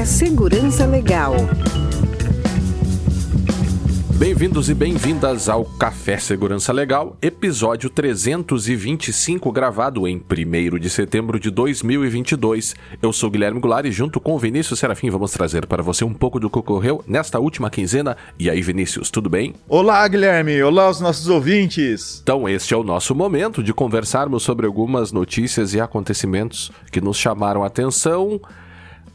Café Segurança Legal. Bem-vindos e bem-vindas ao Café Segurança Legal, episódio 325, gravado em 1 de setembro de 2022. Eu sou Guilherme Goulart e junto com o Vinícius Serafim vamos trazer para você um pouco do que ocorreu nesta última quinzena. E aí, Vinícius, tudo bem? Olá, Guilherme! Olá, os nossos ouvintes! Então, este é o nosso momento de conversarmos sobre algumas notícias e acontecimentos que nos chamaram a atenção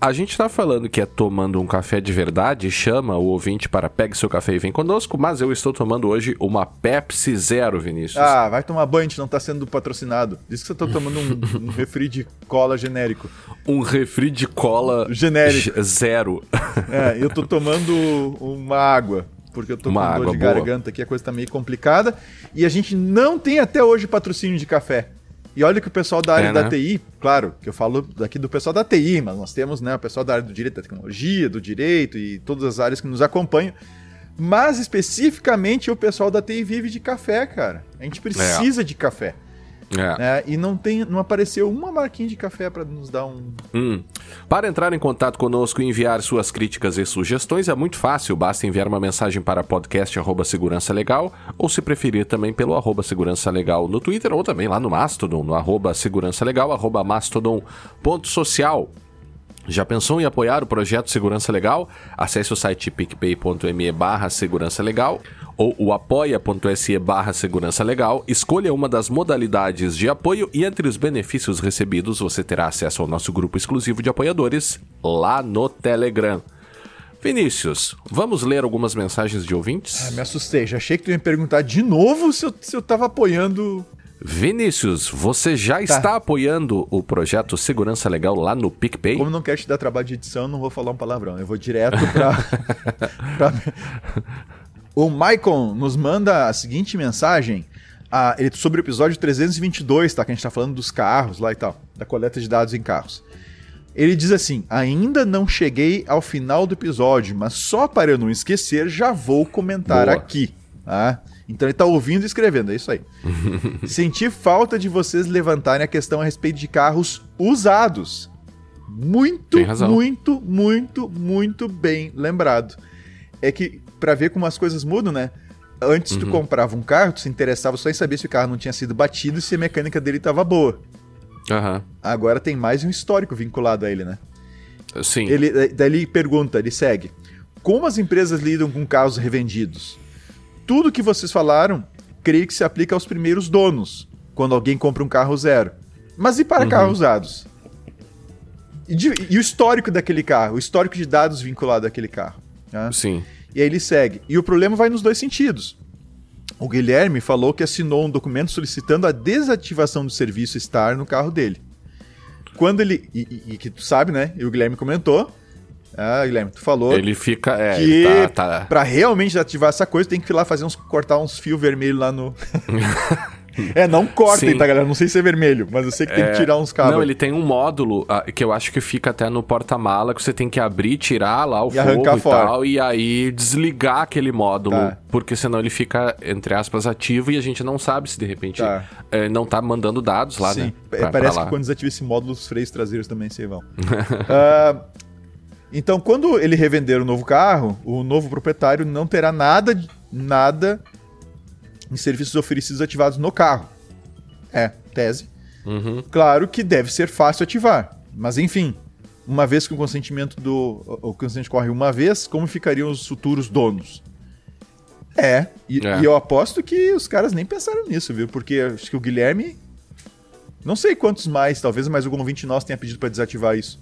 a gente tá falando que é tomando um café de verdade, chama o ouvinte para pegue seu café e vem conosco, mas eu estou tomando hoje uma Pepsi Zero, Vinícius. Ah, vai tomar banho, a gente não tá sendo patrocinnado. Diz que você tá tomando um, um refri de cola genérico. Um refri de cola genérico. Zero. É, eu tô tomando uma água porque eu tô uma com dor de boa. garganta aqui, a coisa tá meio complicada. E a gente não tem até hoje patrocínio de café. E olha que o pessoal da área É, da né? TI, claro, que eu falo daqui do pessoal da TI, mas nós temos né, o pessoal da área do direito da tecnologia, do direito e todas as áreas que nos acompanham. Mas especificamente o pessoal da TI vive de café, cara. A gente precisa de café. É. né? E não tem, não apareceu uma marquinha de café para nos dar um. Hum. Para entrar em contato conosco e enviar suas críticas e sugestões é muito fácil, basta enviar uma mensagem para podcast arroba segurança legal ou se preferir também pelo arroba segurança legal no Twitter ou também lá no Mastodon, no arroba segurança legal, arroba mastodon.social. Já pensou em apoiar o projeto Segurança Legal? Acesse o site picpay.me barra segurança legal ou o apoia.se barra segurança legal, escolha uma das modalidades de apoio e entre os benefícios recebidos você terá acesso ao nosso grupo exclusivo de apoiadores lá no Telegram. Vinícius, vamos ler algumas mensagens de ouvintes? Ah, me assustei, já achei que tu ia me perguntar de novo se eu, se eu tava apoiando. Vinícius, você já está apoiando o projeto Segurança Legal lá no PicPay? Como não quero te dar trabalho de edição, não vou falar um palavrão. Eu vou direto pra. pra... O Maicon nos manda a seguinte mensagem. ah, ele, sobre o episódio 322, tá? Que a gente tá falando dos carros lá e tal. Da coleta de dados em carros. Ele diz assim: Ainda não cheguei ao final do episódio, mas só para eu não esquecer, já vou comentar Boa. aqui. Tá? Então ele tá ouvindo e escrevendo, é isso aí. Senti falta de vocês levantarem a questão a respeito de carros usados. Muito, muito, muito, muito bem lembrado. É que, pra ver como as coisas mudam, né? Antes Uhum. tu comprava um carro, tu se interessava só em saber se o carro não tinha sido batido e se a mecânica dele tava boa. Aham. Agora tem mais um histórico vinculado a ele, né? Sim. Ele, eh, daí ele pergunta, ele segue. Como as empresas lidam com carros revendidos? Tudo que vocês falaram, creio que se aplica aos primeiros donos, quando alguém compra um carro zero. Mas e para Uhum. carros usados? E, de- e o histórico daquele carro, o histórico de dados vinculado àquele carro. né? Sim. E aí ele segue. E o problema vai nos dois sentidos. O Guilherme falou que assinou um documento solicitando a desativação do serviço estar no carro dele. Quando ele. E, e- e que tu sabe, né? E o Guilherme comentou. Ah, Guilherme, tu falou Ele fica. É, que ele tá, tá- pra realmente ativar essa coisa tem que ir lá fazer uns. cortar uns fios vermelhos lá no. é, não cortem, Sim. tá, galera? Não sei se é vermelho, mas eu sei que tem que tirar uns cabos. Não, ele tem um módulo ah, que eu acho que fica até no porta-mala que você tem que abrir, tirar lá o E fogo arrancar e fora. tal, e aí desligar aquele módulo, Tá. porque senão ele fica, entre aspas, ativo e a gente não sabe se de repente Tá. eh, não tá mandando dados lá, Sim, né? é, pra- parece pra lá. que quando desativa esse módulo, os freios traseiros também se vão. Ah, então, quando ele revender o novo carro, o novo proprietário não terá nada, nada em serviços oferecidos ativados no carro. É, tese. Uhum. Claro que deve ser fácil ativar, mas enfim, uma vez que o consentimento do o consentimento corre uma vez, como ficariam os futuros donos? É, e, É. e eu aposto que os caras nem pensaram nisso, viu? Porque acho que o Guilherme não sei quantos mais, talvez mais algum ouvinte nosso tenha pedido pra desativar isso.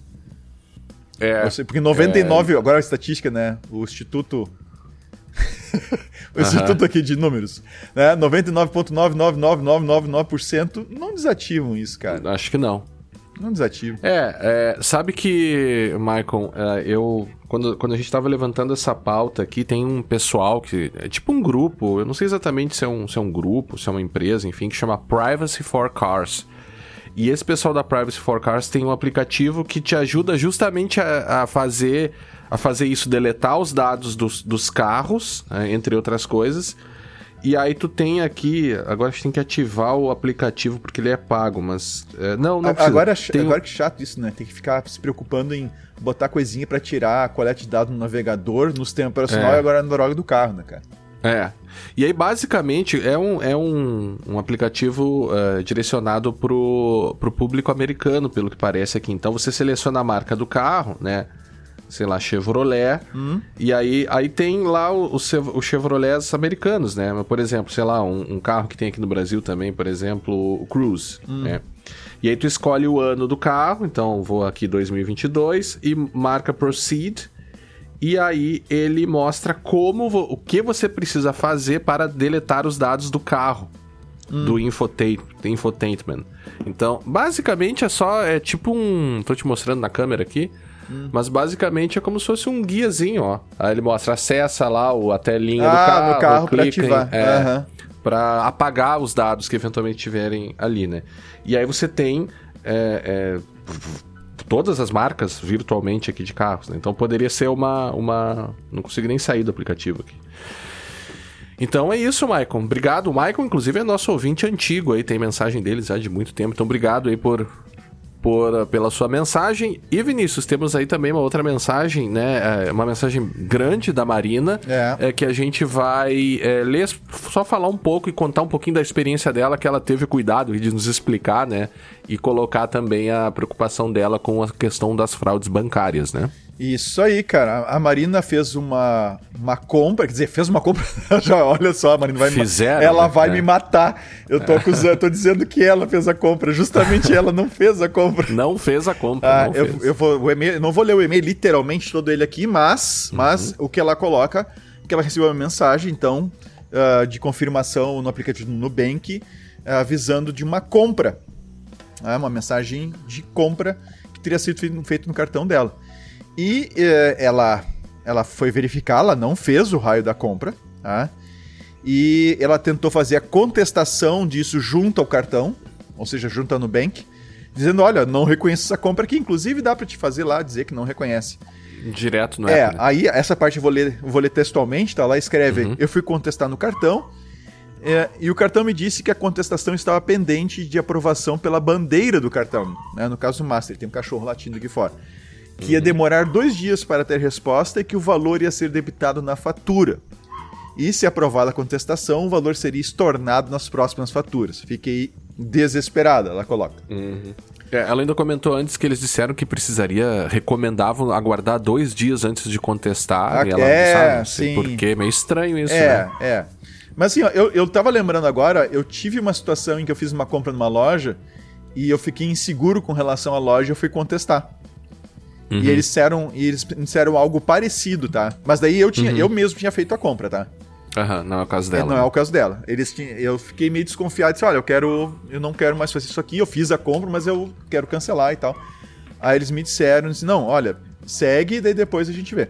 É, sei, porque 99, agora a estatística, né? O Instituto. o Instituto aqui de números. Né? 99,999999% não desativam isso, cara. acho que não. Não desativam. É, é, sabe que, Michael, é, eu. Quando, quando a gente tava levantando essa pauta aqui, tem um pessoal que. É tipo um grupo, eu não sei exatamente se é um, se é um grupo, se é uma empresa, enfim, que chama Privacy for Cars. E esse pessoal da Privacy for Cars tem um aplicativo que te ajuda justamente a, a fazer a fazer isso, deletar os dados dos, dos carros, né, entre outras coisas, E aí tu tem aqui, agora a gente tem que ativar o aplicativo porque ele é pago, mas é, não, não precisa. Agora, tem... agora que chato isso, né? Tem que ficar se preocupando em botar coisinha para tirar a coleta de dados no navegador, no sistema operacional é. e agora na droga do carro, né, cara? É. E aí, basicamente, é um, é um, um aplicativo uh, direcionado pro, pro público americano, pelo que parece aqui. Então, você seleciona a marca do carro, né? sei lá, Chevrolet. Hum. E aí, aí tem lá os, Chevrolets americanos, né? Por exemplo, sei lá, um, um, carro que tem aqui no Brasil também, por exemplo, o Cruze, hum. né? E aí tu escolhe o ano do carro, então vou aqui 2022 e marca Proceed. E aí ele mostra como o que você precisa fazer para deletar os dados do carro. Hum. Do infotainment. Então, basicamente é só. É tipo um. Tô te mostrando na câmera aqui. Hum. Mas basicamente é como se fosse um guiazinho, ó. Aí ele mostra, acessa lá o, a telinha ah, do carro, do carro pra ativar. Em, é, uhum. Pra apagar os dados que eventualmente tiverem ali, né? E aí você tem é, é, todas as marcas virtualmente aqui de carros, né? Então poderia ser uma, uma... Não consigo nem sair do aplicativo aqui. Então é isso, Maicon. Obrigado. O Maicon, inclusive, é nosso ouvinte antigo aí, tem mensagem deles já de muito tempo. Então, obrigado aí por por, pela sua mensagem. E Vinícius, temos aí também uma outra mensagem, né? É, uma mensagem grande da Marina, é. é que a gente vai é, ler, só falar um pouco e contar um pouquinho da experiência dela, que ela teve cuidado de nos explicar, né? E colocar também a preocupação dela com a questão das fraudes bancárias, né? Isso aí, cara. A Marina fez uma, uma compra, quer dizer, fez uma compra. Já olha só, a Marina vai Fizeram, me Ela né? vai é. me matar. Eu tô acusando, tô dizendo que ela fez a compra. Justamente ela não fez a compra. Não fez a compra. Ah, eu, fez. eu vou, o e-mail, não vou ler o e-mail literalmente todo ele aqui, mas, uhum. mas o que ela coloca, que ela recebeu uma mensagem, então, uh, de confirmação no aplicativo do Nubank, uh, avisando de uma compra. Uh, uma mensagem de compra que teria sido feito no cartão dela. E eh, ela, ela foi verificar, ela não fez o raio da compra, tá? E ela tentou fazer a contestação disso junto ao cartão, ou seja, junto ao Nubank, dizendo: olha, não reconheço essa compra aqui. Inclusive dá para te fazer lá dizer que não reconhece. Direto no é, É, aí essa parte eu vou ler, vou ler textualmente, tá lá, escreve: uhum. eu fui contestar no cartão. É, e o cartão me disse que a contestação estava pendente de aprovação pela bandeira do cartão. Né? No caso do Master, tem um cachorro latindo aqui fora que ia demorar dois dias para ter resposta e que o valor ia ser debitado na fatura. E se aprovada a contestação, o valor seria estornado nas próximas faturas. Fiquei desesperada, ela coloca. Uhum. É, ela ainda comentou antes que eles disseram que precisaria, recomendavam aguardar dois dias antes de contestar. Ah, e ela é, sabe, não sei sim. porque meio estranho isso, é, né? É, Mas assim, ó, eu, eu tava lembrando agora, eu tive uma situação em que eu fiz uma compra numa loja e eu fiquei inseguro com relação à loja e eu fui contestar. Uhum. E eles disseram, e eles disseram algo parecido, tá? Mas daí eu tinha, uhum. eu mesmo tinha feito a compra, tá? Aham, não é o caso dela. Não é o caso dela. Eles tinham, eu fiquei meio desconfiado, disse, olha, eu quero, eu não quero mais fazer isso aqui, eu fiz a compra, mas eu quero cancelar e tal. Aí eles me disseram, disse, não, olha, segue, daí depois a gente vê.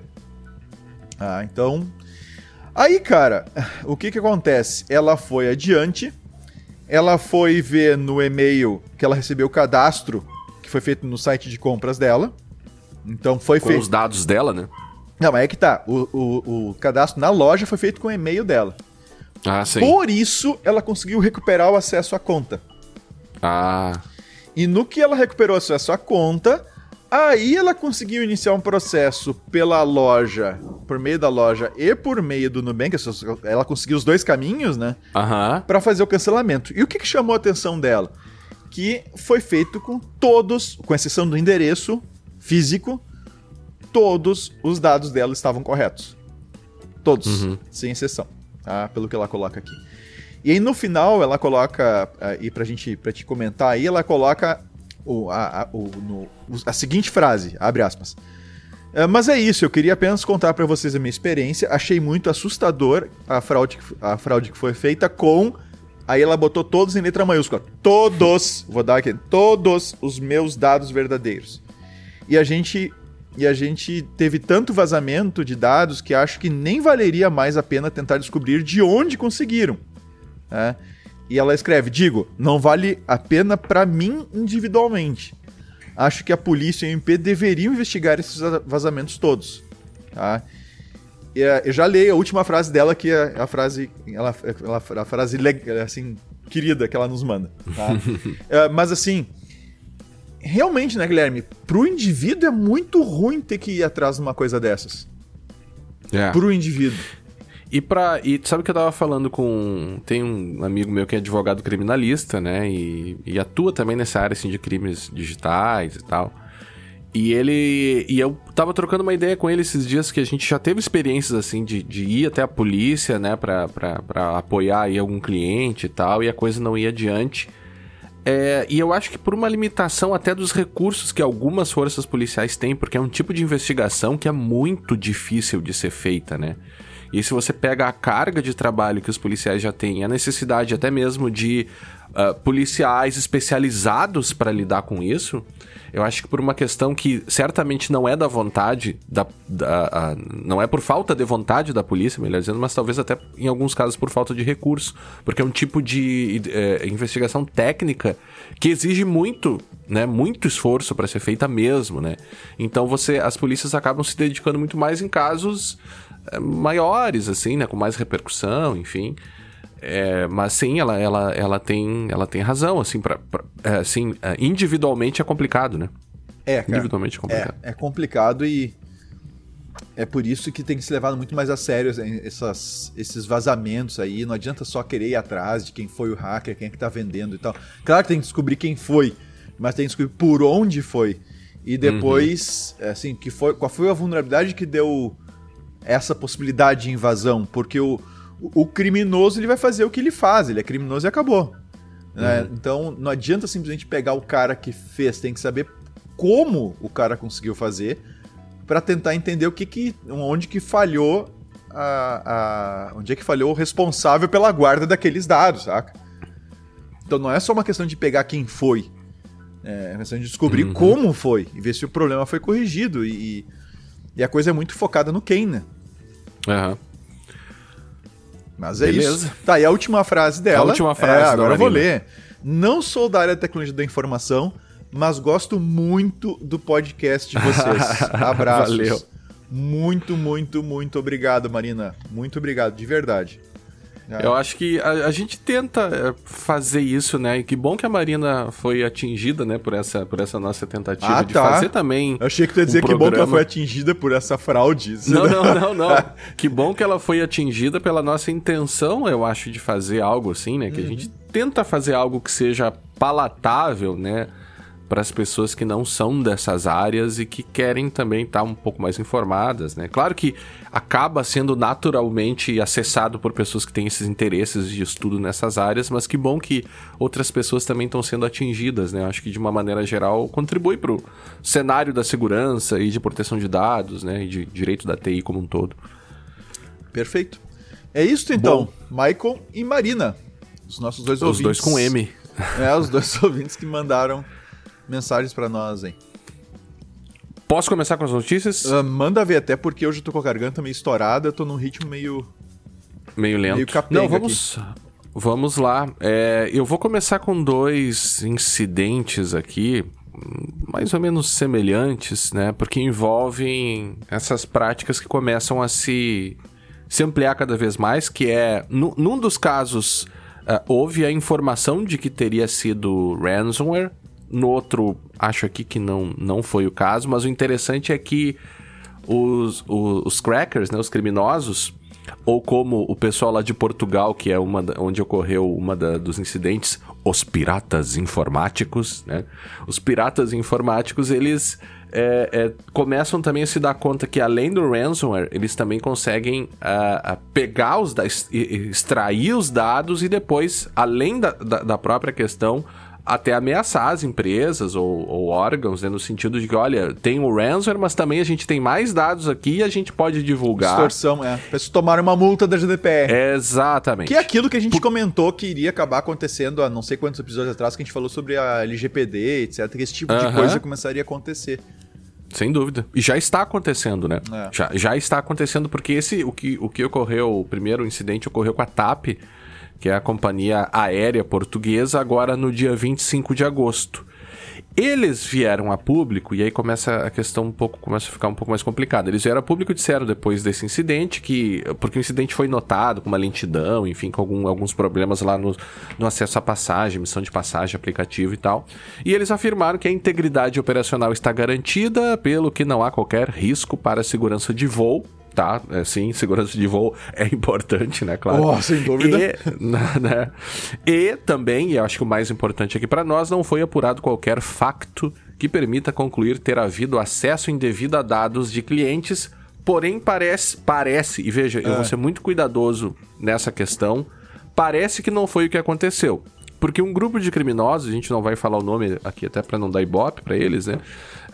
Ah, então, aí, cara, o que que acontece? Ela foi adiante, ela foi ver no e-mail que ela recebeu o cadastro que foi feito no site de compras dela. Então foi com feito. os dados dela, né? Não, mas é que tá. O, o, o cadastro na loja foi feito com o e-mail dela. Ah, sim. Por isso, ela conseguiu recuperar o acesso à conta. Ah. E no que ela recuperou o acesso à conta, aí ela conseguiu iniciar um processo pela loja, por meio da loja e por meio do Nubank. Ela conseguiu os dois caminhos, né? Aham. Para fazer o cancelamento. E o que, que chamou a atenção dela? Que foi feito com todos, com exceção do endereço, físico, todos os dados dela estavam corretos. Todos, uhum. sem exceção, tá? pelo que ela coloca aqui. E aí no final ela coloca, e pra gente pra te comentar aí, ela coloca o, a, a, o, no, a seguinte frase, abre aspas. É, mas é isso, eu queria apenas contar para vocês a minha experiência. Achei muito assustador a fraude, a fraude que foi feita com. Aí ela botou todos em letra maiúscula. Todos, vou dar aqui, todos os meus dados verdadeiros. E a gente e a gente teve tanto vazamento de dados que acho que nem valeria mais a pena tentar descobrir de onde conseguiram. Né? E ela escreve: digo, não vale a pena para mim individualmente. Acho que a polícia e o MP deveriam investigar esses vazamentos todos. Tá? é, eu já leio a última frase dela, que é a frase, ela, ela, a frase assim, querida que ela nos manda. Tá? é, mas assim, realmente, né, Guilherme? Pro indivíduo é muito ruim ter que ir atrás de uma coisa dessas. É. Pro indivíduo. E para e sabe que eu tava falando com tem um amigo meu que é advogado criminalista, né? E, e atua também nessa área assim de crimes digitais e tal. E ele. E eu tava trocando uma ideia com ele esses dias que a gente já teve experiências assim de, de ir até a polícia, né, pra apoiar aí algum cliente e tal, e a coisa não ia adiante. É, e eu acho que por uma limitação até dos recursos que algumas forças policiais têm, porque é um tipo de investigação que é muito difícil de ser feita, né? E se você pega a carga de trabalho que os policiais já têm, a necessidade até mesmo de uh, policiais especializados para lidar com isso, eu acho que por uma questão que certamente não é da vontade, da, da não é por falta de vontade da polícia, melhor dizendo, mas talvez até em alguns casos por falta de recurso, porque é um tipo de é, investigação técnica que exige muito, né, muito esforço para ser feita mesmo, né? Então você, as polícias acabam se dedicando muito mais em casos maiores, assim, né, com mais repercussão, enfim. É, mas sim, ela, ela, ela, tem, ela tem razão, assim, pra, pra é, assim, é, individualmente é complicado, né? É, cara, Individualmente é complicado. É, é complicado e é por isso que tem que ser levado muito mais a sério essas, esses vazamentos aí. Não adianta só querer ir atrás de quem foi o hacker, quem é que tá vendendo e tal. Claro que tem que descobrir quem foi, mas tem que descobrir por onde foi. E depois, uhum. assim, que foi, qual foi a vulnerabilidade que deu essa possibilidade de invasão? Porque o, o criminoso ele vai fazer o que ele faz, ele é criminoso e acabou. Né? Uhum. Então não adianta simplesmente pegar o cara que fez, tem que saber como o cara conseguiu fazer para tentar entender o que, que onde que falhou a, a, onde é que falhou o responsável pela guarda daqueles dados, saca? Então não é só uma questão de pegar quem foi, é uma questão de descobrir uhum. como foi e ver se o problema foi corrigido e, e a coisa é muito focada no quem, né? Uhum. Mas é Beleza. isso. Tá, e a última frase dela. A última frase. É, agora eu vou ler. Não sou da área da tecnologia da informação, mas gosto muito do podcast de vocês. Abraços. Valeu. Muito, muito, muito obrigado, Marina. Muito obrigado, de verdade. É. Eu acho que a, a, gente tenta é, fazer isso, né? E que bom que a Marina foi atingida, né, por essa, por essa nossa tentativa ah, de tá. fazer também. Eu achei que tu ia dizer um que bom que ela foi atingida por essa fraude. Não, não, não, não. que bom que ela foi atingida pela nossa intenção, eu acho, de fazer algo assim, né? Que uhum. a gente tenta fazer algo que seja palatável, né? Para as pessoas que não são dessas áreas e que querem também estar tá um pouco mais informadas, né? Claro que acaba sendo naturalmente acessado por pessoas que têm esses interesses de estudo nessas áreas, mas que bom que outras pessoas também estão sendo atingidas, né? Acho que de uma maneira geral contribui para o cenário da segurança e de proteção de dados, né? E de direito da TI como um todo. Perfeito. É isso então, bom. Michael e Marina, os nossos dois os ouvintes. Os dois com M. É, os dois ouvintes que mandaram mensagens para nós, hein? Posso começar com as notícias? Uh, manda ver, até porque hoje eu tô com a garganta meio estourada, eu tô num ritmo meio. Meio lento. Meio Não, vamos. Aqui. Vamos lá. É, eu vou começar com dois incidentes aqui, mais ou menos semelhantes, né? Porque envolvem essas práticas que começam a se, se ampliar cada vez mais, que é, num dos casos, uh, houve a informação de que teria sido ransomware, no outro, acho aqui que não, não foi o caso, mas o interessante é que os, os, os crackers, né, os criminosos, ou como o pessoal lá de Portugal, que é uma onde ocorreu uma da, dos incidentes, os piratas informáticos, né? Os piratas informáticos, eles é, é, começam também a se dar conta que além do ransomware, eles também conseguem uh, pegar os extrair os dados e depois, além da, da, da própria questão, até ameaçar as empresas ou, ou órgãos, né, no sentido de que, olha, tem o ransomware, mas também a gente tem mais dados aqui e a gente pode divulgar. Extorsão, é. Pra tomar uma multa da GDPR. Exatamente. Que é aquilo que a gente Por... comentou que iria acabar acontecendo há não sei quantos episódios atrás, que a gente falou sobre a LGPD, etc. Que esse tipo uh -huh. de coisa começaria a acontecer. Sem dúvida. E já está acontecendo, né? É. Já, já está acontecendo, porque esse, o que, o que ocorreu, o primeiro incidente ocorreu com a TAP, que é a companhia aérea portuguesa, agora no dia 25 de agosto. Eles vieram a público, e aí começa a questão um pouco, começa a ficar um pouco mais complicada. Eles vieram a público e disseram depois desse incidente que. Porque o incidente foi notado com uma lentidão, enfim, com algum, alguns problemas lá no, no acesso à passagem, missão de passagem, aplicativo e tal. E eles afirmaram que a integridade operacional está garantida, pelo que não há qualquer risco para a segurança de voo tá? É, sim, segurança de voo é importante, né? Claro. Oh, sem dúvida. E, né, e também, e eu acho que o mais importante aqui para nós, não foi apurado qualquer facto que permita concluir ter havido acesso indevido a dados de clientes. Porém, parece, parece, e veja, é. eu vou ser muito cuidadoso nessa questão, parece que não foi o que aconteceu. Porque um grupo de criminosos, a gente não vai falar o nome aqui até para não dar ibope para eles, né?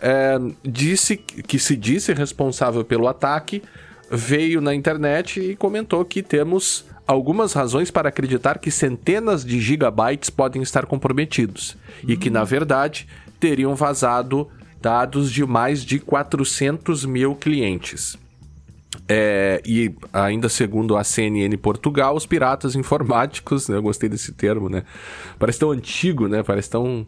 É, disse que se disse responsável pelo ataque, veio na internet e comentou que temos algumas razões para acreditar que centenas de gigabytes podem estar comprometidos e que, na verdade, teriam vazado dados de mais de 400 mil clientes. É, e ainda segundo a CNN Portugal, os piratas informáticos, né, eu gostei desse termo, né? Parece tão antigo, né? Parece tão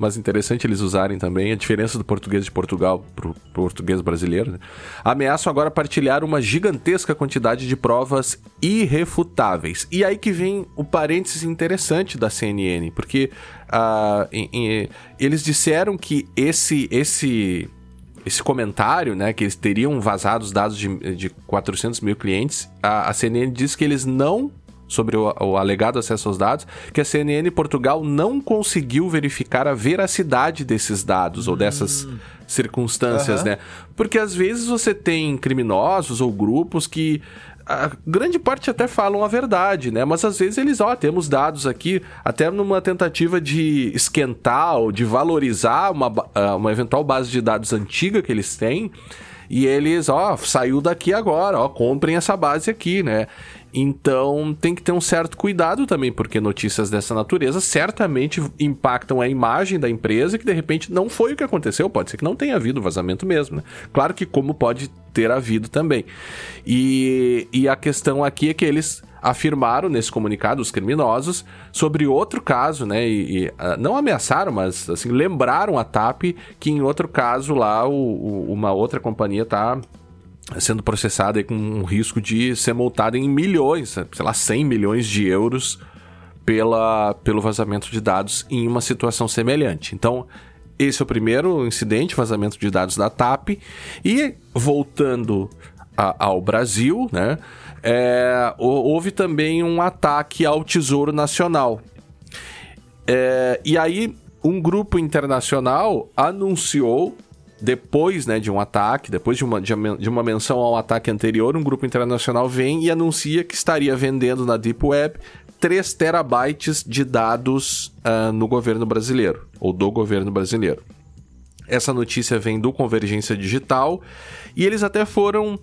mas interessante eles usarem também a diferença do português de Portugal para o português brasileiro. Né? Ameaçam agora partilhar uma gigantesca quantidade de provas irrefutáveis. E aí que vem o parênteses interessante da CNN, porque uh, em, em, eles disseram que esse esse esse comentário, né, que eles teriam vazado os dados de, de 400 mil clientes, a, a CNN diz que eles não sobre o, o, alegado acesso aos dados, que a CNN Portugal não conseguiu verificar a veracidade desses dados ou dessas hum. circunstâncias, uhum. né? Porque às vezes você tem criminosos ou grupos que a grande parte até falam a verdade, né? Mas às vezes eles, ó, temos dados aqui, até numa tentativa de esquentar ou de valorizar uma, ah, uma eventual base de dados antiga que eles têm. E eles, ó, saiu daqui agora, ó, comprem essa base aqui, né? Então tem que ter um certo cuidado também, porque notícias dessa natureza certamente impactam a imagem da empresa que de repente não foi o que aconteceu. Pode ser que não tenha havido vazamento mesmo. Né? Claro que, como pode ter havido também. E, e a questão aqui é que eles afirmaram nesse comunicado, os criminosos, sobre outro caso, né? E, e uh, não ameaçaram, mas assim, lembraram a TAP que em outro caso lá o, o, uma outra companhia está sendo processada com um risco de ser multada em milhões, sei lá, 100 milhões de euros pela, pelo vazamento de dados em uma situação semelhante. Então, esse é o primeiro incidente, vazamento de dados da TAP. E voltando a, ao Brasil, né, é, houve também um ataque ao Tesouro Nacional. É, e aí, um grupo internacional anunciou depois né, de um ataque, depois de uma, de uma menção ao ataque anterior, um grupo internacional vem e anuncia que estaria vendendo na Deep Web 3 terabytes de dados uh, no governo brasileiro, ou do governo brasileiro. Essa notícia vem do Convergência Digital e eles até foram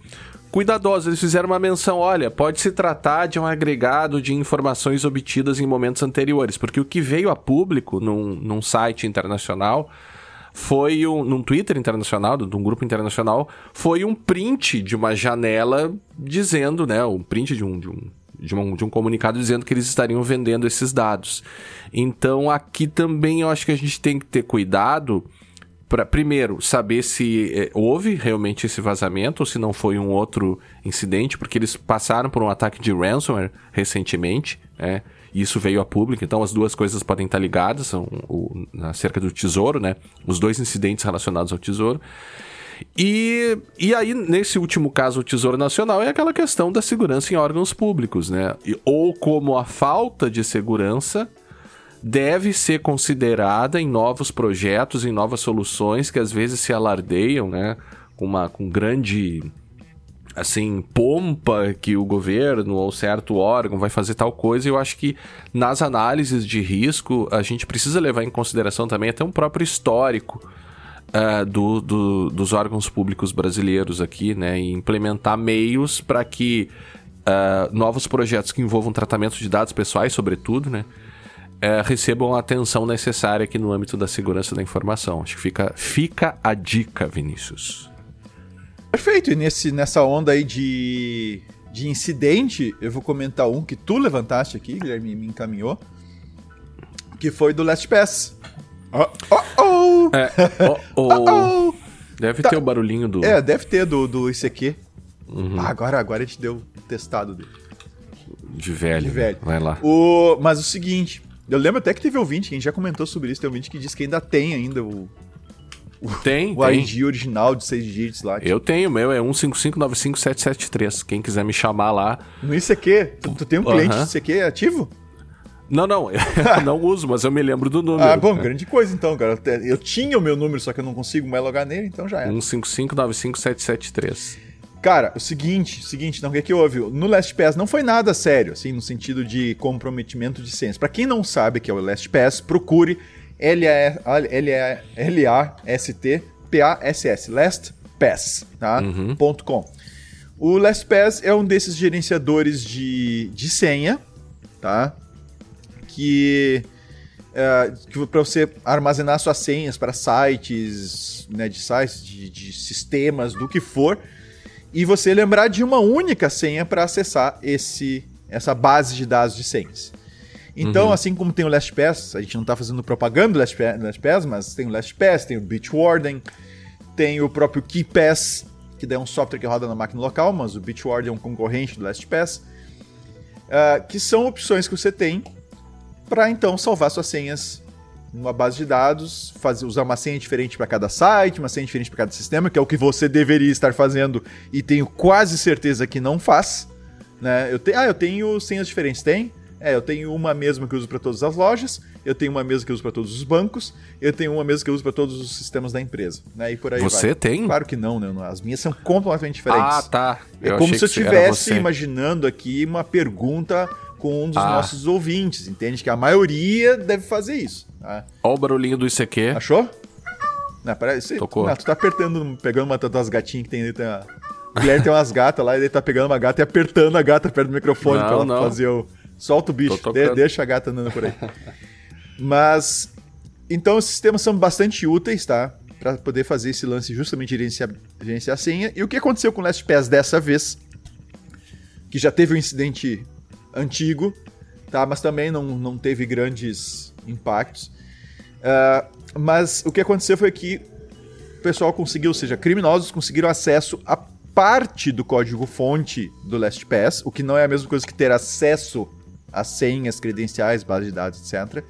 cuidadosos. Eles fizeram uma menção: olha, pode se tratar de um agregado de informações obtidas em momentos anteriores, porque o que veio a público num, num site internacional foi um, num Twitter internacional, de um grupo internacional, foi um print de uma janela dizendo, né, um print de um, de um de um, de um comunicado dizendo que eles estariam vendendo esses dados. Então aqui também eu acho que a gente tem que ter cuidado para primeiro saber se é, houve realmente esse vazamento ou se não foi um outro incidente, porque eles passaram por um ataque de ransomware recentemente, né? isso veio a público, então as duas coisas podem estar ligadas, são o, acerca do tesouro, né? Os dois incidentes relacionados ao tesouro. E, e aí, nesse último caso, o Tesouro Nacional é aquela questão da segurança em órgãos públicos, né? E, ou como a falta de segurança deve ser considerada em novos projetos, em novas soluções que às vezes se alardeiam, né? Com, uma, com grande assim, pompa que o governo ou certo órgão vai fazer tal coisa, eu acho que nas análises de risco a gente precisa levar em consideração também até um próprio histórico uh, do, do, dos órgãos públicos brasileiros aqui, né, e implementar meios para que uh, novos projetos que envolvam tratamento de dados pessoais, sobretudo, né, uh, recebam a atenção necessária aqui no âmbito da segurança da informação. Acho que fica, fica a dica, Vinícius. Perfeito, e nesse, nessa onda aí de, de incidente, eu vou comentar um que tu levantaste aqui, Guilherme me encaminhou, que foi do Last Pass. Oh, oh, Uh-oh! É, o- o- Uh-oh! deve Tá. ter o barulhinho do. É, deve ter do, do ICQ. Uhum. Ah, agora, agora a gente deu testado dele. De velho. De velho. Vai lá. O, mas o seguinte, eu lembro até que teve ouvinte, que a gente já comentou sobre isso, tem ouvinte que diz que ainda tem ainda o, Tem, o tem. ID original de 6 dígitos lá. Eu tenho, o meu é 155957773. Quem quiser me chamar lá. No ICQ, tu, tu tem um cliente Aham. de ICQ ativo? Não, não, eu não uso, mas eu me lembro do número. Ah, bom, grande coisa então, cara. Eu tinha o meu número, só que eu não consigo mais logar nele, então já era. 155957773. Cara, o seguinte, o seguinte, não, o que é que houve? No LastPass não foi nada sério, assim, no sentido de comprometimento de senhas. Pra quem não sabe o que é o LastPass, procure L-A-S-T-P-A-S-S, LastPass, tá? Ponto .com. O LastPass é um desses gerenciadores de, de senha, tá? Que, é, que para você armazenar suas senhas para sites, né, de sites, de, de sistemas, do que for, e você lembrar de uma única senha para acessar esse, essa base de dados de senhas. Então, assim como tem o LastPass, a gente não está fazendo propaganda do LastPass, LastPass, mas tem o LastPass, tem o Bitwarden, tem o próprio KeyPass, que daí é um software que roda na máquina local, mas o Bitwarden é um concorrente do LastPass, ah, que são opções que você tem para então salvar suas senhas numa base de dados, fazer, usar uma senha diferente para cada site, uma senha diferente para cada sistema, que é o que você deveria estar fazendo e tenho quase certeza que não faz. Né? Eu te, ah, eu tenho senhas diferentes. Tem? É, eu tenho uma mesma que eu uso para todas as lojas, eu tenho uma mesma que eu uso para todos os bancos, eu tenho uma mesma que eu uso para todos os sistemas da empresa. Né? E por aí Você vai. tem? Claro que não, né? As minhas são completamente diferentes. Ah, tá. É Eu como achei se eu estivesse você. imaginando aqui uma pergunta com um dos Ah. nossos ouvintes, entende? Que a maioria deve fazer isso. tá? Olha o barulhinho do ICQ. Achou? Não, parece. Tocou. Não, tu tá apertando, pegando uma das gatinhas que tem ali. Tem a... O Guilherme tem umas gatas lá ele tá pegando uma gata e apertando a gata perto do microfone Não, pra ela não. fazer o. Solta o bicho, de- deixa a gata andando por aí. Mas. Então, esses sistemas são bastante úteis, tá? Pra poder fazer esse lance justamente de gerenciar, gerenciar a senha. E o que aconteceu com o LastPass dessa vez? Que já teve um incidente antigo, tá? Mas também não, não teve grandes impactos. Ah, mas o que aconteceu foi que o pessoal conseguiu, ou seja, criminosos conseguiram acesso a parte do código-fonte do LastPass, o que não é a mesma coisa que ter acesso às senhas, credenciais, base de dados, etc.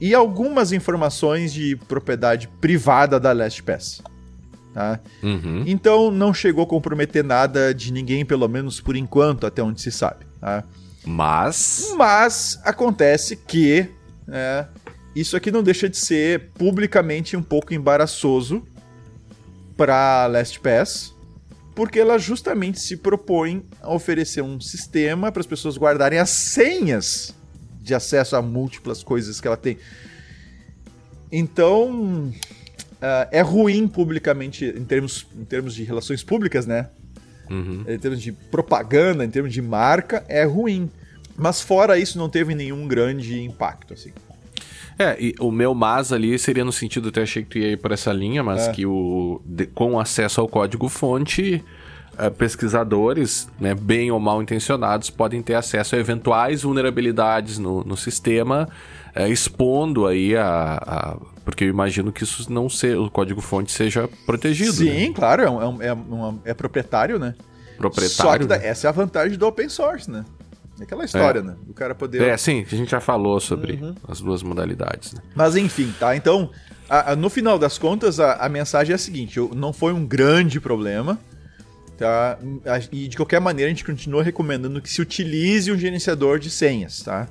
E algumas informações de propriedade privada da LastPass. Tá? Uhum. Então não chegou a comprometer nada de ninguém, pelo menos por enquanto, até onde se sabe. Tá? Mas. Mas acontece que é, isso aqui não deixa de ser publicamente um pouco embaraçoso para LastPass, porque ela justamente se propõe a oferecer um sistema para as pessoas guardarem as senhas de acesso a múltiplas coisas que ela tem. Então, ah, é ruim publicamente em termos, em termos de relações públicas, né? Uhum. em termos de propaganda, em termos de marca, é ruim. Mas fora isso, não teve nenhum grande impacto, assim. É, e o meu mas ali seria no sentido, até achei que tu ia ir por essa linha, mas É. que o de- com acesso ao código-fonte, eh, pesquisadores, né, bem ou mal intencionados, podem ter acesso a eventuais vulnerabilidades no, no sistema, eh, expondo aí a, a- Porque eu imagino que isso não seja, o código-fonte seja protegido. Sim, né? claro, é, um- é um- é uma- é proprietário, né? Proprietário. Só que da- né? essa é a vantagem do open source, né? É aquela história, né? O cara poder. É, sim, a gente já falou sobre Uhum. as duas modalidades, né? Mas enfim, tá? Então, a- a- no final das contas, a, a mensagem é a seguinte: eu- não foi um grande problema, tá? E de qualquer maneira, a gente continua recomendando que se utilize um gerenciador de senhas, tá?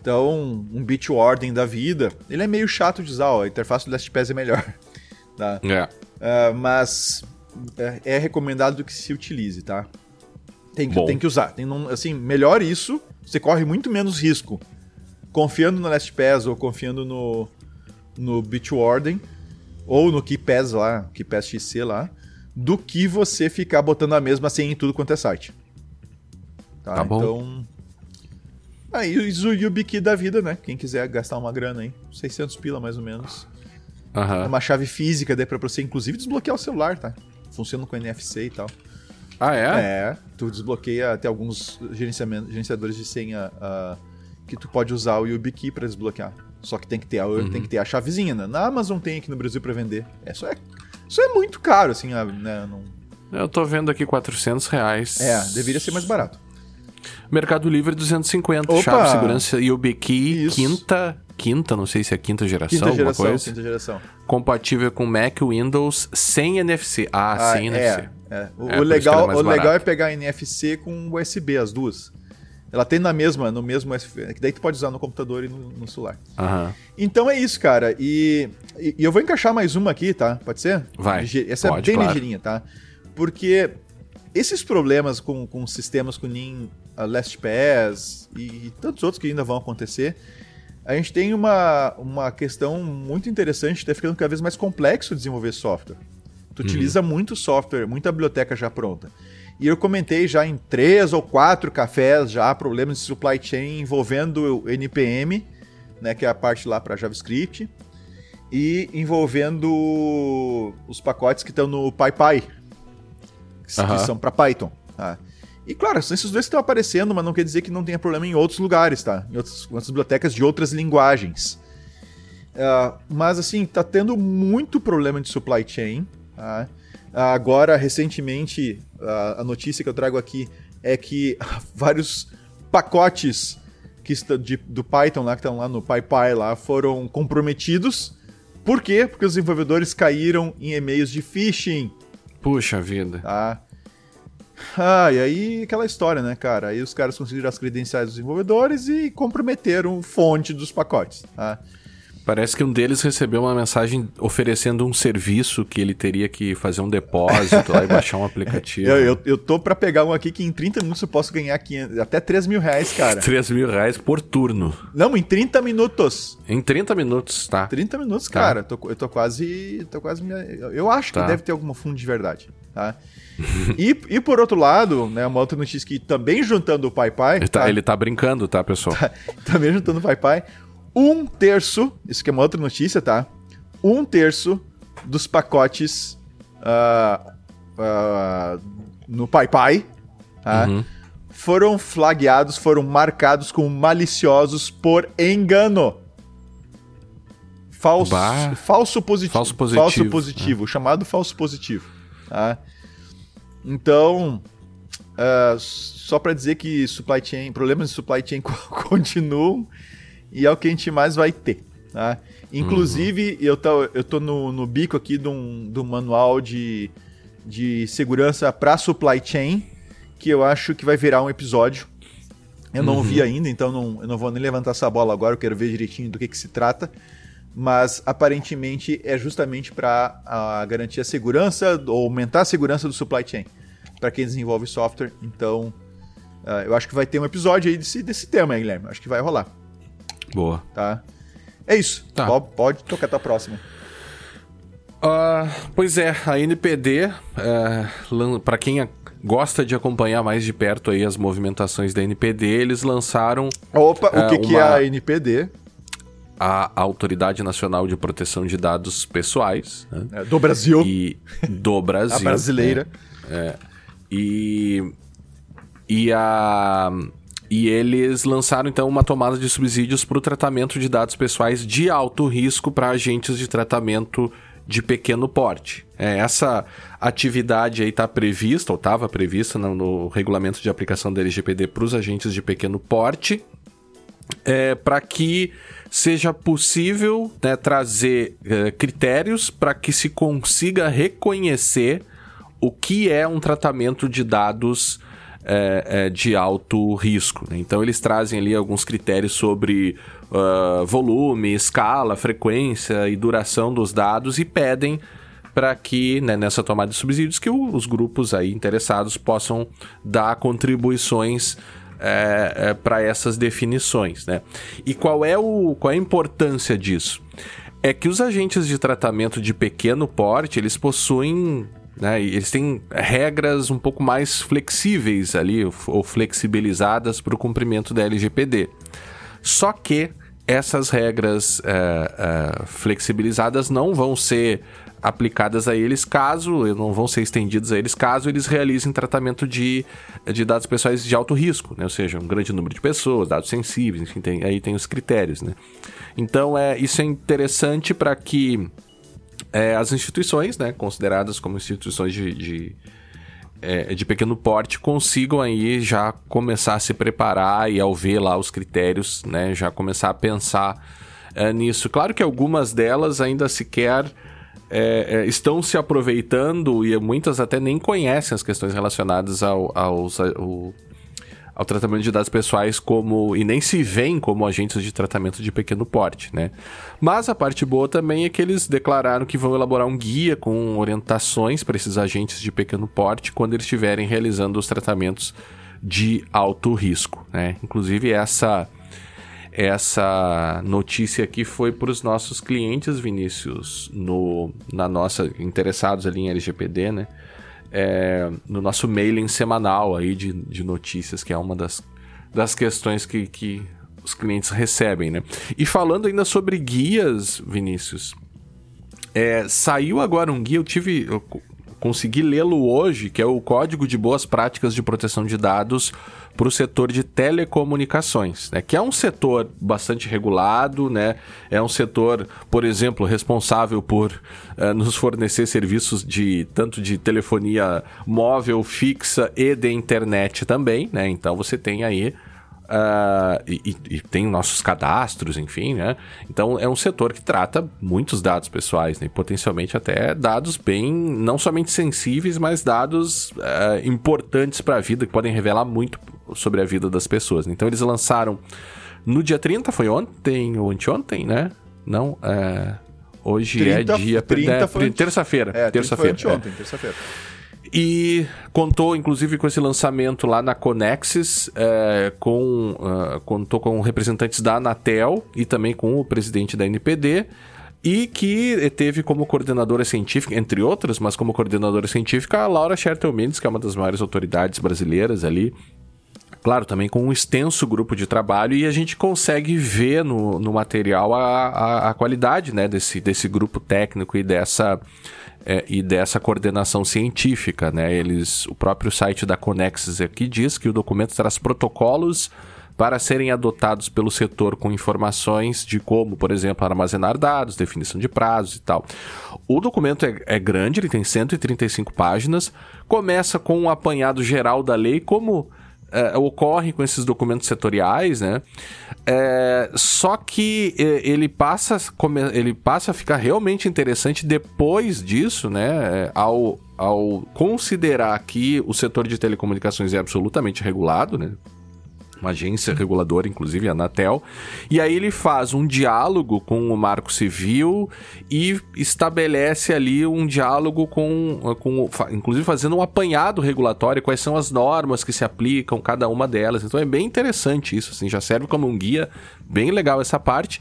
Então, um Bitwarden da vida, ele é meio chato de usar, ó, a interface do LastPass é melhor, tá? É. Ah, mas é, é recomendado que se utilize, tá? Tem que, Bom. tem que usar. Tem, não- assim, melhor isso, você corre muito menos risco confiando no LastPass ou confiando no, no Bitwarden ou no KeyPass lá, KeyPass XC lá, do que você ficar botando a mesma senha em tudo quanto é site. Tá, Tá bom. Então... Aí o o YubiKey da vida, né? Quem quiser gastar uma grana aí, 600 pila mais ou menos. É uma chave física, daí pra você inclusive desbloquear o celular, tá? Funciona com NFC e tal. Ah, é? É, tu desbloqueia até alguns gerenciadores de senha ah, que tu pode usar o YubiKey pra desbloquear. Só que tem que ter a, tem que ter a chavezinha. Né? Na Amazon tem aqui no Brasil para vender. É, isso, é, isso é muito caro, assim, né? Não... Eu tô vendo aqui 400 reais. É, deveria ser mais barato. Mercado Livre 250, Opa! chave segurança YubiKey, Isso. quinta, quinta, não sei se é quinta geração, Quinta alguma geração, coisa. quinta geração. Compatível com Mac Windows sem NFC. Ah, sem NFC. É, é. O, É, o legal, é o legal é pegar NFC com USB, as duas. Ela tem na mesma, no mesmo USB, que daí tu pode usar no computador e no, no celular. Aham. Então é isso, cara. E, e- e eu vou encaixar mais uma aqui, tá? Pode ser? Vai, Essa pode, é bem claro. ligeirinha, tá? Porque esses problemas com, com sistemas com NIM uh, LastPass e tantos outros que ainda vão acontecer, a gente tem uma, uma questão muito interessante, está ficando cada vez mais complexo desenvolver software. Tu utiliza muito software, muita biblioteca já pronta. E eu comentei já em três ou quatro cafés já problemas de supply chain envolvendo o NPM, né, que é a parte lá para JavaScript, e envolvendo os pacotes que estão no PyPy, que, Aham. são para Python. Tá? E claro, são esses dois que estão aparecendo, mas não quer dizer que não tenha problema em outros lugares, tá? Em outras, outras bibliotecas de outras linguagens. Ah, mas assim, tá tendo muito problema de supply chain. Ah, agora, recentemente, a- a notícia que eu trago aqui é que vários pacotes que de- do Python lá, que estão lá no PyPy lá, foram comprometidos. Por quê? Porque os desenvolvedores caíram em e-mails de phishing. Puxa vida. Tá? Ah, e aí aquela história, né, cara? Aí os caras conseguiram as credenciais dos desenvolvedores e comprometeram fonte dos pacotes. Tá? Parece que um deles recebeu uma mensagem oferecendo um serviço que ele teria que fazer um depósito lá e baixar um aplicativo. Eu, eu, eu tô pra pegar um aqui que em 30 minutos eu posso ganhar 500, até 3 mil reais, cara. 3 mil reais por turno. Não, em 30 minutos. Em 30 minutos, tá? 30 minutos, Tá. cara. Tô- eu tô quase. Tô quase me- eu acho Tá. que deve ter alguma fundo de verdade. Tá? e, e por outro lado, né, uma outra notícia que também juntando o PyPy. Ele tá, ele tá brincando, tá, pessoal? também juntando o PyPy, um terço, isso que é uma outra notícia, tá? Um terço dos pacotes ah, ah, no PyPy tá? Uhum. foram flagueados, foram marcados como maliciosos por engano. Falso, Bah. falso positivo. Falso positivo, Falso positivo, chamado falso positivo. Tá? Então, ah, só para dizer que supply chain, problemas de supply chain continuam e é o que a gente mais vai ter. Tá? Inclusive, eu tô, eu tô no, no bico aqui de um, de um manual de, de segurança para supply chain que eu acho que vai virar um episódio. Eu não vi ainda, então não, eu não vou nem levantar essa bola agora, eu quero ver direitinho do que, que se trata. Mas aparentemente é justamente para garantir a segurança ou aumentar a segurança do supply chain para quem desenvolve software. Então, ah, eu acho que vai ter um episódio aí desse, desse tema aí, Guilherme. Acho que vai rolar, Boa. tá? É isso. Tá. Pode, pode tocar a próxima. Ah, pois é, a NPD, para quem gosta de acompanhar mais de perto aí as movimentações da NPD, eles lançaram Opa, É, o que, que é uma- a NPD? a Autoridade Nacional de Proteção de Dados Pessoais né? É, do Brasil, e do Brasil. a brasileira. né? E, e, a, e eles lançaram então uma tomada de subsídios para o tratamento de dados pessoais de alto risco para agentes de tratamento de pequeno porte. É, essa atividade aí está prevista, ou estava prevista no, no regulamento de aplicação da LGPD para os agentes de pequeno porte é, para que seja possível né, trazer é, critérios para que se consiga reconhecer o que é um tratamento de dados é, é, de alto risco. né? Então eles trazem ali alguns critérios sobre ah, volume, escala, frequência e duração dos dados e pedem para que né, nessa tomada de subsídios que os grupos aí interessados possam dar contribuições para essas definições, né? E qual é, o, qual é a importância disso? É que os agentes de tratamento de pequeno porte, eles possuem, né, eles têm regras um pouco mais flexíveis ali, ou flexibilizadas para o cumprimento da LGPD. Só que essas regras é, é, flexibilizadas não vão ser aplicadas a eles caso, não vão ser estendidas a eles caso eles realizem tratamento de, de dados pessoais de alto risco, né? ou seja, um grande número de pessoas, dados sensíveis, enfim, tem, aí tem os critérios. Né? Então, é, isso é interessante para que é, as instituições, né, consideradas como instituições de, de, é, de pequeno porte, consigam aí já começar a se preparar e ao ver lá os critérios, né, já começar a pensar é, nisso. Claro que algumas delas ainda sequer é, é, estão se aproveitando e muitas até nem conhecem as questões relacionadas ao, ao, ao tratamento de dados pessoais como e nem se veem como agentes de tratamento de pequeno porte, né? Mas a parte boa também é que eles declararam que vão elaborar um guia com orientações para esses agentes de pequeno porte quando eles estiverem realizando os tratamentos de alto risco, né? Inclusive essa essa notícia aqui foi para os nossos clientes, Vinícius, no, na nossa interessados ali em LGPD, né? É, no nosso mailing semanal aí de, de notícias, que é uma das, das questões que, que os clientes recebem, né? E falando ainda sobre guias, Vinícius, é, saiu agora um guia, eu tive. Eu consegui lê-lo hoje, que é o Código de Boas Práticas de Proteção de Dados para o setor de telecomunicações, né? que é um setor bastante regulado, né? é um setor, por exemplo, responsável por uh, nos fornecer serviços de tanto de telefonia móvel, fixa e de internet também, né? então você tem aí Uh, e, e, tem nossos cadastros, enfim, né? Então é um setor que trata muitos dados pessoais, né? E potencialmente até dados bem, não somente sensíveis, mas dados uh, importantes para a vida, que podem revelar muito sobre a vida das pessoas. Então eles lançaram no dia 30, foi ontem ou anteontem, né? Não, é, hoje 30, é dia 30 é, terça-feira. É, terça-feira. É. terça-feira. E contou, inclusive, com esse lançamento lá na Conexis, é, com, uh, contou com representantes da Anatel e também com o presidente da NPD, e que teve como coordenadora científica, entre outras, mas como coordenadora científica, a Laura Schertel Mendes, que é uma das maiores autoridades brasileiras ali. Claro, também com um extenso grupo de trabalho e a gente consegue ver no, no material a, a, a, qualidade né, desse, desse grupo técnico e dessa, é, e dessa coordenação científica. Né? Eles, o próprio site da Conexis aqui diz que o documento traz protocolos para serem adotados pelo setor com informações de como, por exemplo, armazenar dados, definição de prazos e tal. O documento é, é grande, ele tem 135 páginas, começa com um apanhado geral da lei, como é, ocorre com esses documentos setoriais, né? É, só que é, ele passa, ele passa a ficar realmente interessante depois disso, né? É, ao, ao considerar que o setor de telecomunicações é absolutamente regulado, né? Uma agência reguladora, inclusive a Anatel. E aí ele faz um diálogo com o Marco Civil e estabelece ali um diálogo com, com inclusive fazendo um apanhado regulatório, quais são as normas que se aplicam, cada uma delas. Então é bem interessante isso, assim, já serve como um guia, bem legal essa parte.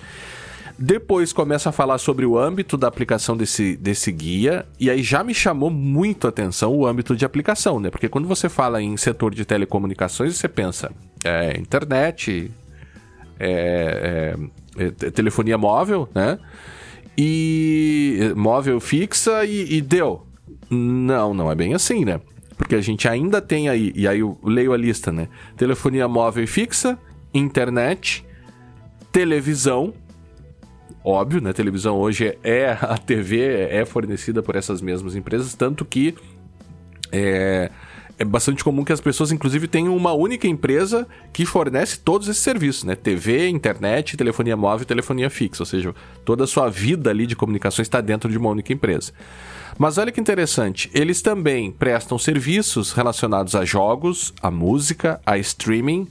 Depois começa a falar sobre o âmbito da aplicação desse, desse guia, e aí já me chamou muito a atenção o âmbito de aplicação, né? Porque quando você fala em setor de telecomunicações, você pensa é, internet, é, é, é telefonia móvel, né? E móvel fixa e, e deu. Não, não é bem assim, né? Porque a gente ainda tem aí, e aí eu leio a lista, né? Telefonia móvel e fixa, internet, televisão, óbvio, né? Televisão hoje é a TV é fornecida por essas mesmas empresas, tanto que é, é bastante comum que as pessoas, inclusive, tenham uma única empresa que fornece todos esses serviços, né? TV, internet, telefonia móvel e telefonia fixa. Ou seja, toda a sua vida ali de comunicações está dentro de uma única empresa. Mas olha que interessante, eles também prestam serviços relacionados a jogos, a música, a streaming,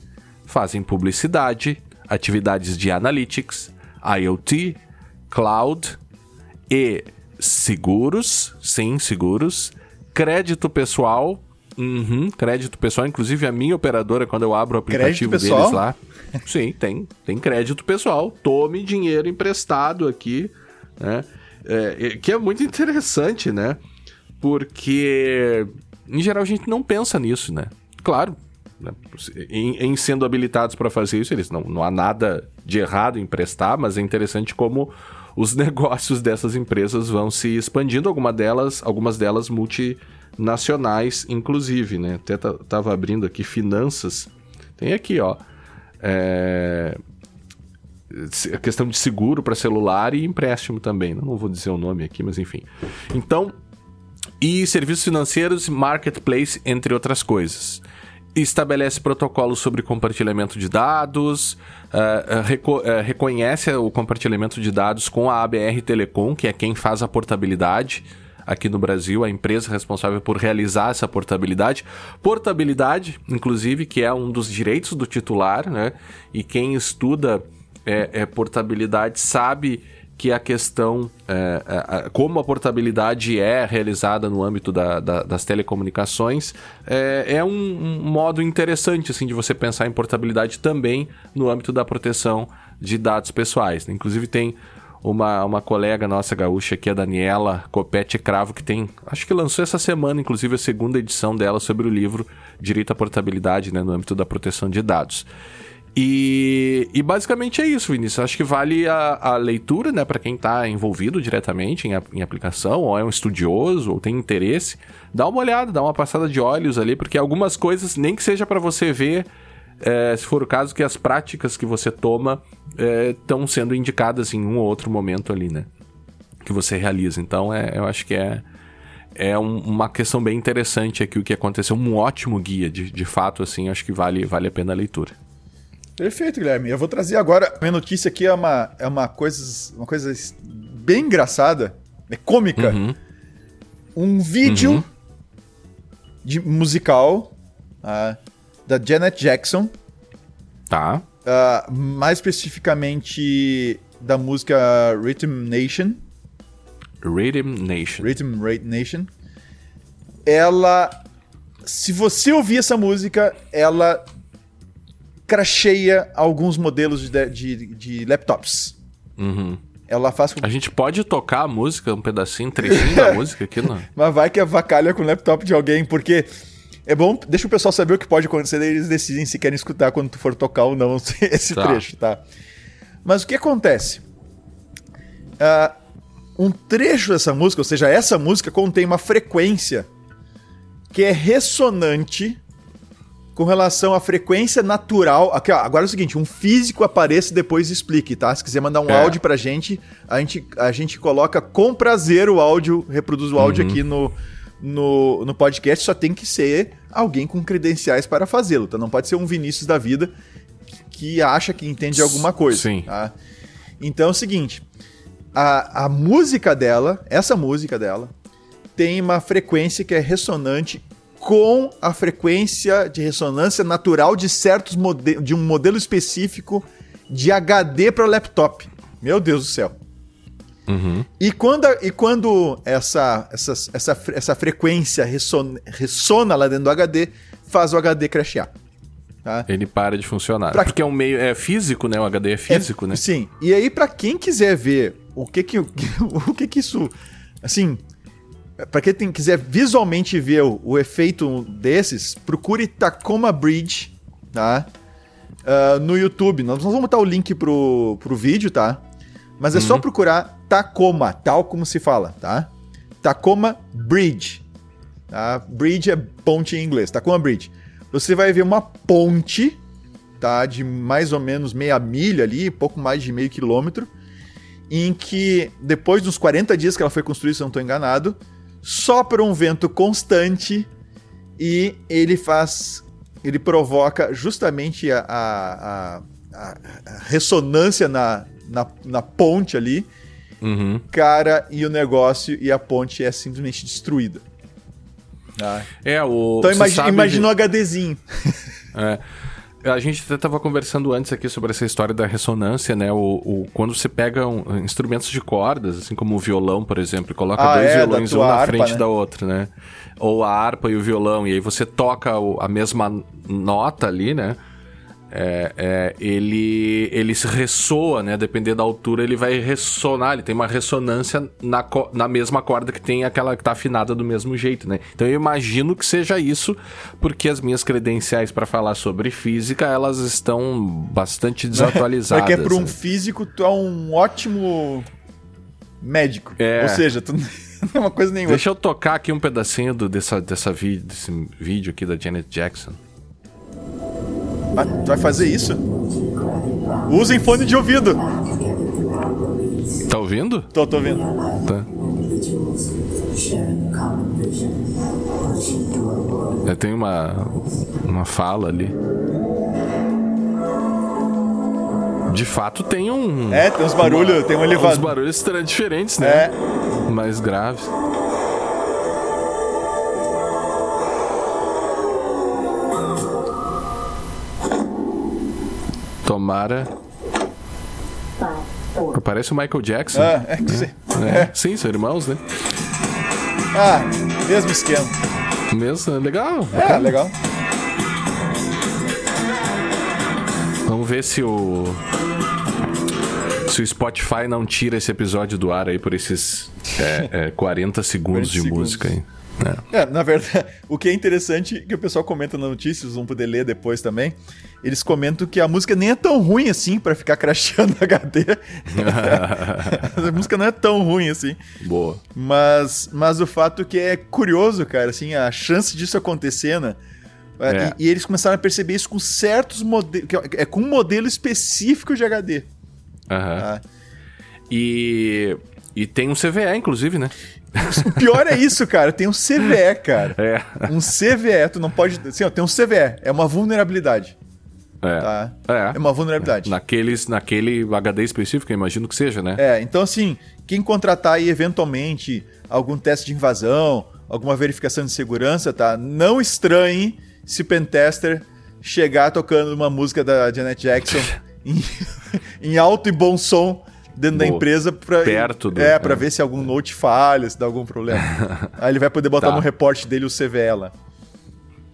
fazem publicidade, atividades de analytics, IoT, cloud e seguros, sim, seguros, crédito pessoal, uhum, crédito pessoal, inclusive a minha operadora, quando eu abro o aplicativo deles lá, sim, tem, tem crédito pessoal, tome dinheiro emprestado aqui, né, é, que é muito interessante, né, porque em geral a gente não pensa nisso, né, claro, né, em, em, sendo habilitados para fazer isso, eles não, não há nada de errado em prestar, mas é interessante como os negócios dessas empresas vão se expandindo, alguma delas, algumas delas multinacionais, inclusive, né? Até tava abrindo aqui finanças. Tem aqui, ó. É... A questão de seguro para celular e empréstimo também. Não vou dizer o nome aqui, mas enfim. Então, e serviços financeiros, marketplace, entre outras coisas estabelece protocolos sobre compartilhamento de dados, uh, reco uh, reconhece o compartilhamento de dados com a ABR Telecom, que é quem faz a portabilidade aqui no Brasil, a empresa responsável por realizar essa portabilidade. Portabilidade, inclusive, que é um dos direitos do titular, né? E quem estuda é, é portabilidade sabe que a questão, é, é, como a portabilidade é realizada no âmbito da, da, das telecomunicações, é, é um, um, modo interessante assim, de você pensar em portabilidade também no âmbito da proteção de dados pessoais. Né? Inclusive tem uma, uma colega nossa gaúcha aqui, a Daniela Copete Cravo, que tem, acho que lançou essa semana, inclusive, a segunda edição dela sobre o livro Direito à Portabilidade né, no âmbito da proteção de dados. E, e, basicamente é isso, Vinícius. Acho que vale a, a leitura, né, para quem está envolvido diretamente em, em, aplicação, ou é um estudioso, ou tem interesse. Dá uma olhada, dá uma passada de olhos ali, porque algumas coisas, nem que seja para você ver, é, se for o caso, que as práticas que você toma estão é, sendo indicadas em um ou outro momento ali, né? Que você realiza. Então, é, eu acho que é, é um, uma questão bem interessante aqui o que aconteceu. Um ótimo guia, de, de fato, assim, acho que vale, vale a pena a leitura. Perfeito, Guilherme. Eu vou trazer agora. Minha notícia aqui é uma, é uma, coisa, uma coisa bem engraçada, é cômica. Uhum. Um vídeo uhum. de musical uh, da Janet Jackson. Tá. Uh, mais especificamente da música Rhythm Nation. Rhythm Nation. Rhythm Nation. Ela. Se você ouvir essa música, ela cracheia alguns modelos de, de, de laptops. Uhum. Ela faz com... A gente pode tocar a música, um pedacinho, um trechinho da música aqui, não? Mas vai que avacalha com o laptop de alguém, porque é bom, deixa o pessoal saber o que pode acontecer, daí eles decidem se querem escutar quando tu for tocar ou não esse tá. trecho, tá? Mas o que acontece? Uh, um trecho dessa música, ou seja, essa música contém uma frequência que é ressonante com relação à frequência natural. Aqui, ó, agora é o seguinte: um físico apareça e depois explique, tá? Se quiser mandar um é. áudio pra gente, a gente, a gente coloca com prazer o áudio, reproduz o áudio uhum. aqui no, no, no podcast, só tem que ser alguém com credenciais para fazê-lo, tá? Não pode ser um Vinícius da vida que acha que entende alguma coisa. Sim. Tá? Então é o seguinte: a, a música dela, essa música dela, tem uma frequência que é ressonante com a frequência de ressonância natural de certos modelos, de um modelo específico de HD para laptop. Meu Deus do céu. Uhum. E quando, e quando essa, essa, essa, essa frequência ressona, ressona lá dentro do HD, faz o HD crashear. Tá? Ele para de funcionar. Pra... Porque é um meio é físico, né? O HD é físico, é, né? Sim. E aí, para quem quiser ver o que que, o que que isso. Assim, para quem quiser visualmente ver o, o, efeito desses, procure Tacoma Bridge, tá? Uh, no YouTube. Nós vamos botar o link pro, pro vídeo, tá? Mas é uhum. só procurar Tacoma, tal como se fala, tá? Tacoma Bridge. Tá? Bridge é ponte em inglês, Tacoma Bridge. Você vai ver uma ponte, tá? De mais ou menos meia milha ali, pouco mais de meio quilômetro, em que depois dos 40 dias que ela foi construída, se eu não estou enganado, sopra um vento constante e ele faz. Ele provoca justamente a, a, a, a ressonância na, na, na, ponte ali. Uhum. Cara, e o negócio e a ponte é simplesmente destruída. Ah. É, o. Então imagina, imagina o HDzinho. É. A gente até estava conversando antes aqui sobre essa história da ressonância, né? O, o quando você pega um, instrumentos de cordas, assim como o violão, por exemplo, e coloca ah, dois é, violões um na frente né? da outra, né? Ou a harpa e o violão, e aí você toca a mesma nota ali, né? É, é, ele, ele se ressoa, né? Dependendo da altura, ele vai ressonar, ele tem uma ressonância na, na mesma corda que tem aquela que tá afinada do mesmo jeito, né? Então eu imagino que seja isso, porque as minhas credenciais para falar sobre física, elas estão bastante desatualizadas. é que é para um né? físico, tu é um ótimo médico. É. Ou seja, tu não é uma coisa nenhuma. Deixa eu tocar aqui um pedacinho do, dessa, dessa vi, desse vídeo aqui da Janet Jackson. Ah, tu vai fazer isso? Usem fone de ouvido. Tá ouvindo? Tô, tô ouvindo. Tá. É, tem uma, uma fala ali. De fato tem um. É, tem uns barulhos, tem um Uns elevador. barulhos tra- diferentes, né? É. Mais graves. Tomara. Parece o Michael Jackson. Ah, é que sei. É. Sim, são irmãos, né? Ah, mesmo esquema. Mesmo, é legal. É, legal. Vamos ver se o. Se o Spotify não tira esse episódio do ar aí por esses é, é, 40 segundos 40 de segundos. música aí. É. É, na verdade, o que é interessante que o pessoal comenta nas notícias, vão poder ler depois também. Eles comentam que a música nem é tão ruim assim pra ficar crashando HD. a música não é tão ruim assim. Boa. Mas, mas o fato que é curioso, cara, assim, a chance disso acontecer, né? É, É. E, e eles começaram a perceber isso com certos modelos. É com um modelo específico de HD. Aham. tá? E. E tem um CVE, inclusive, né? O pior é isso, cara. Tem um CVE, cara. É. Um CVE, tu não pode. Assim, ó, tem um CVE, é uma vulnerabilidade. É. Tá? É. É uma vulnerabilidade. Naqueles, naquele HD específico, eu imagino que seja, né? É, então assim, quem contratar aí eventualmente algum teste de invasão, alguma verificação de segurança, tá? Não estranhe se o pentester chegar tocando uma música da Janet Jackson em, em alto e bom som dentro da Boa. empresa pra, Perto do- é, para é. ver se algum note falha, se dá algum problema. aí ele vai poder botar Tá. no reporte dele o CVE lá.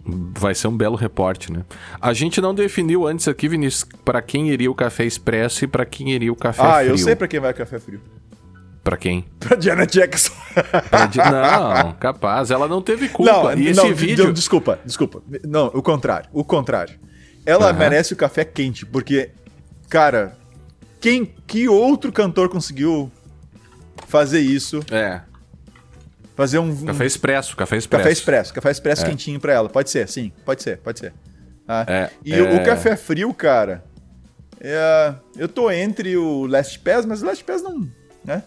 Vai ser um belo reporte, né? A gente não definiu antes aqui, Vinícius, pra quem iria o café expresso e pra quem iria o café ah, frio. eu sei pra quem vai o café frio. Pra quem? Pra Janet Jackson. Pra di- Não, capaz. Ela não teve culpa. Não, e esse não, vídeo. desculpa, desculpa. Não, o contrário. O contrário. Ela Aham. merece o café quente, porque, cara, quem, que outro cantor conseguiu fazer isso? É. Fazer um, um Café expresso, café expresso. café expresso, café expresso É. quentinho pra ela. Pode ser, sim, pode ser, pode ser. Ah, É, e é. O, o café frio, cara, é, eu tô entre o Last Pass, mas o Last Pass não, né?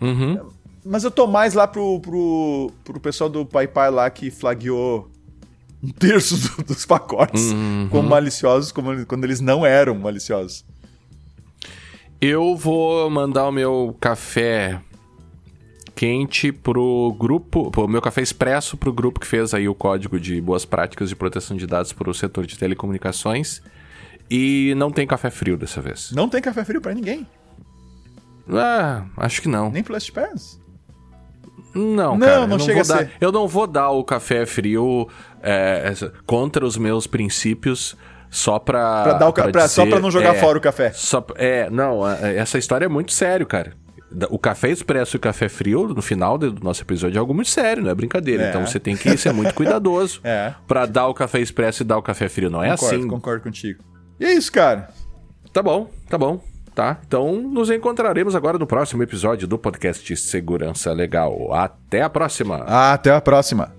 Uhum. Mas eu tô mais lá pro, pro, pro pessoal do Pai Pai lá que flagueou um terço do- dos pacotes Uhum. como maliciosos, como, quando eles não eram maliciosos. Eu vou mandar o meu café quente pro grupo, o meu café expresso pro grupo que fez aí o código de boas práticas de proteção de dados para o setor de telecomunicações. E não tem café frio dessa vez. Não tem café frio pra ninguém, Ah, acho que não. nem pro Last Pass. Não, Não, cara, não eu chega a dar, ser. Eu não vou dar o café frio é, contra os meus princípios só pra. Pra dar o pra- só dizer- pra não jogar é, fora o café. Só, é, não, essa história é muito sério, cara. O café expresso e o café frio, no final do nosso episódio, é algo muito sério, não é brincadeira. É. Então você tem que ser muito cuidadoso É. pra dar o café expresso e dar o café frio. Não é concordo, assim. concordo contigo. E é isso, cara. Tá bom, tá bom. Tá? Então nos encontraremos agora no próximo episódio do podcast Segurança Legal. Até a próxima! Até a próxima.